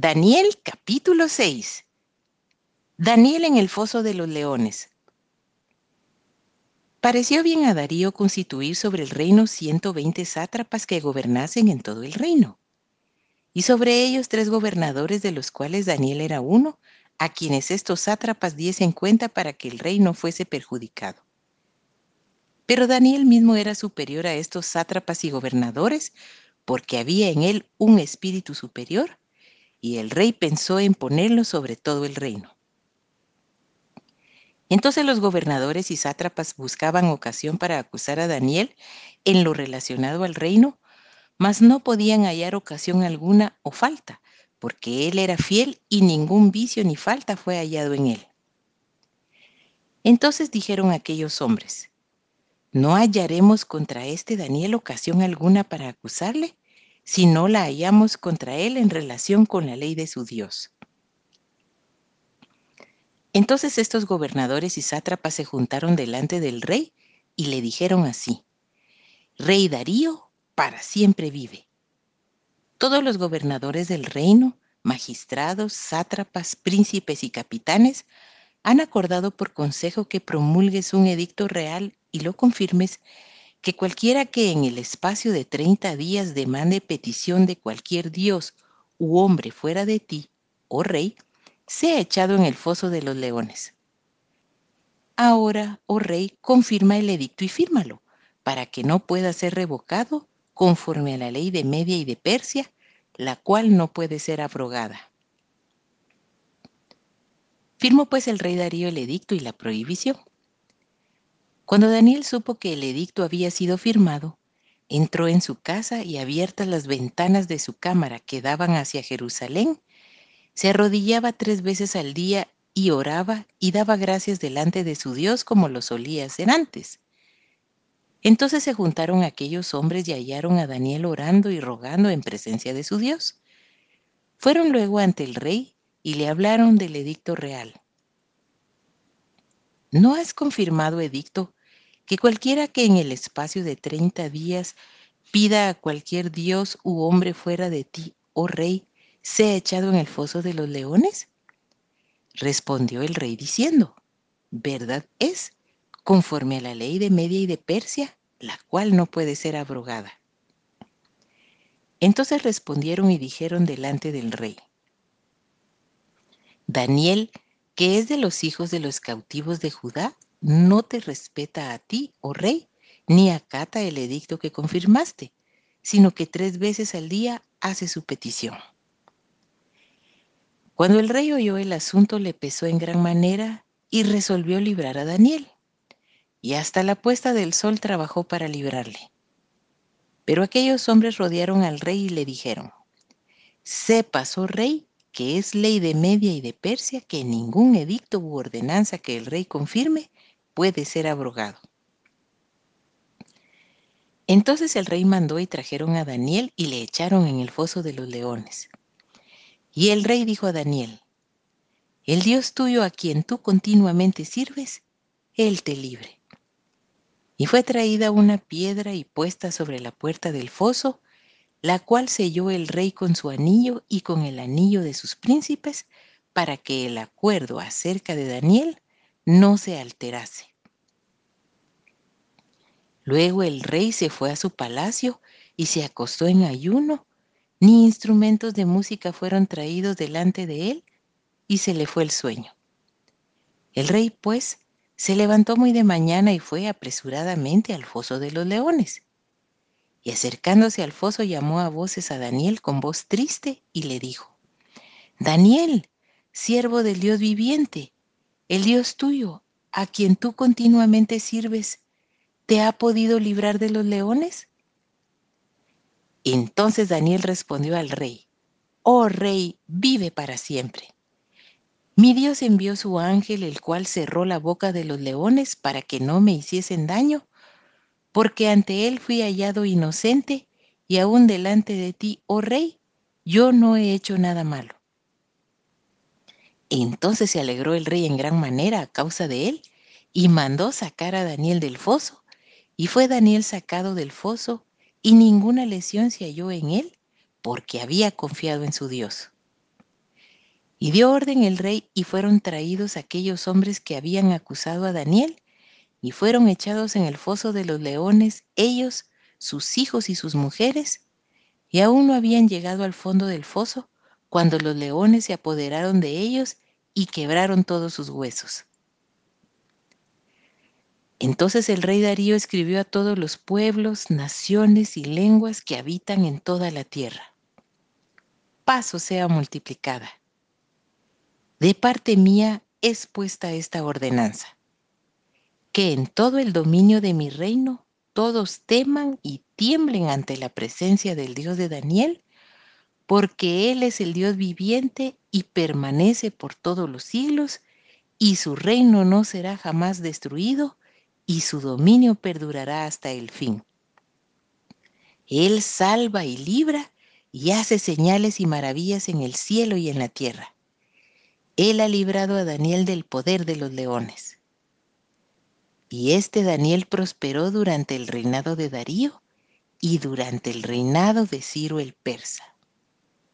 Daniel capítulo 6. Daniel en el foso de los leones. Pareció bien a Darío constituir sobre el reino 120 sátrapas que gobernasen en todo el reino, y sobre ellos tres gobernadores de los cuales Daniel era uno, a quienes estos sátrapas diesen cuenta para que el reino fuese perjudicado. Pero Daniel mismo era superior a estos sátrapas y gobernadores, porque había en él un espíritu superior, y el rey pensó en ponerlo sobre todo el reino. Entonces los gobernadores y sátrapas buscaban ocasión para acusar a Daniel en lo relacionado al reino, mas no podían hallar ocasión alguna o falta, porque él era fiel y ningún vicio ni falta fue hallado en él. Entonces dijeron aquellos hombres, ¿no hallaremos contra este Daniel ocasión alguna para acusarle, si no la hallamos contra él en relación con la ley de su Dios? Entonces estos gobernadores y sátrapas se juntaron delante del rey y le dijeron así, Rey Darío, para siempre vive. Todos los gobernadores del reino, magistrados, sátrapas, príncipes y capitanes han acordado por consejo que promulgues un edicto real y lo confirmes, que cualquiera que en el espacio de 30 días demande petición de cualquier dios u hombre fuera de ti, oh rey, sea echado en el foso de los leones. Ahora, oh rey, confirma el edicto y fírmalo, para que no pueda ser revocado conforme a la ley de Media y de Persia, la cual no puede ser abrogada. Firmó pues el rey Darío el edicto y la prohibición. Cuando Daniel supo que el edicto había sido firmado, entró en su casa y abiertas las ventanas de su cámara que daban hacia Jerusalén, se arrodillaba tres veces al día y oraba y daba gracias delante de su Dios como lo solía hacer antes. Entonces se juntaron aquellos hombres y hallaron a Daniel orando y rogando en presencia de su Dios. Fueron luego ante el rey y le hablaron del edicto real. ¿No has confirmado edicto que cualquiera que en el espacio de 30 días pida a cualquier dios u hombre fuera de ti, oh rey, sea echado en el foso de los leones? Respondió el rey diciendo, verdad es, conforme a la ley de Media y de Persia, la cual no puede ser abrogada. Entonces respondieron y dijeron delante del rey, Daniel, que es de los hijos de los cautivos de Judá, no te respeta a ti, oh rey, ni acata el edicto que confirmaste, sino que tres veces al día hace su petición. Cuando el rey oyó el asunto le pesó en gran manera y resolvió librar a Daniel. Y hasta la puesta del sol trabajó para librarle. Pero aquellos hombres rodearon al rey y le dijeron, Sepas, oh rey, que es ley de Media y de Persia que ningún edicto u ordenanza que el rey confirme puede ser abrogado. Entonces el rey mandó y trajeron a Daniel y le echaron en el foso de los leones. Y el rey dijo a Daniel, el Dios tuyo a quien tú continuamente sirves, Él te libre. Y fue traída una piedra y puesta sobre la puerta del foso, la cual selló el rey con su anillo y con el anillo de sus príncipes, para que el acuerdo acerca de Daniel no se alterase. Luego el rey se fue a su palacio y se acostó en ayuno, ni instrumentos de música fueron traídos delante de él, y se le fue el sueño. El rey, pues, se levantó muy de mañana y fue apresuradamente al foso de los leones. Y acercándose al foso llamó a voces a Daniel con voz triste y le dijo, Daniel, siervo del Dios viviente, el Dios tuyo, a quien tú continuamente sirves, ¿te ha podido librar de los leones? Entonces Daniel respondió al rey, Oh rey, vive para siempre. Mi Dios envió su ángel, el cual cerró la boca de los leones para que no me hiciesen daño, porque ante él fui hallado inocente y aún delante de ti, oh rey, yo no he hecho nada malo. Entonces se alegró el rey en gran manera a causa de él y mandó sacar a Daniel del foso. Y fue Daniel sacado del foso y ninguna lesión se halló en él porque había confiado en su Dios. Y dio orden el rey y fueron traídos aquellos hombres que habían acusado a Daniel y fueron echados en el foso de los leones, ellos, sus hijos y sus mujeres, y aún no habían llegado al fondo del foso cuando los leones se apoderaron de ellos y quebraron todos sus huesos. Entonces el rey Darío escribió a todos los pueblos, naciones y lenguas que habitan en toda la tierra. Paso sea multiplicada. De parte mía es puesta esta ordenanza, que en todo el dominio de mi reino todos teman y tiemblen ante la presencia del Dios de Daniel, porque Él es el Dios viviente y permanece por todos los siglos, y su reino no será jamás destruido, y su dominio perdurará hasta el fin. Él salva y libra y hace señales y maravillas en el cielo y en la tierra. Él ha librado a Daniel del poder de los leones. Y este Daniel prosperó durante el reinado de Darío y durante el reinado de Ciro el persa.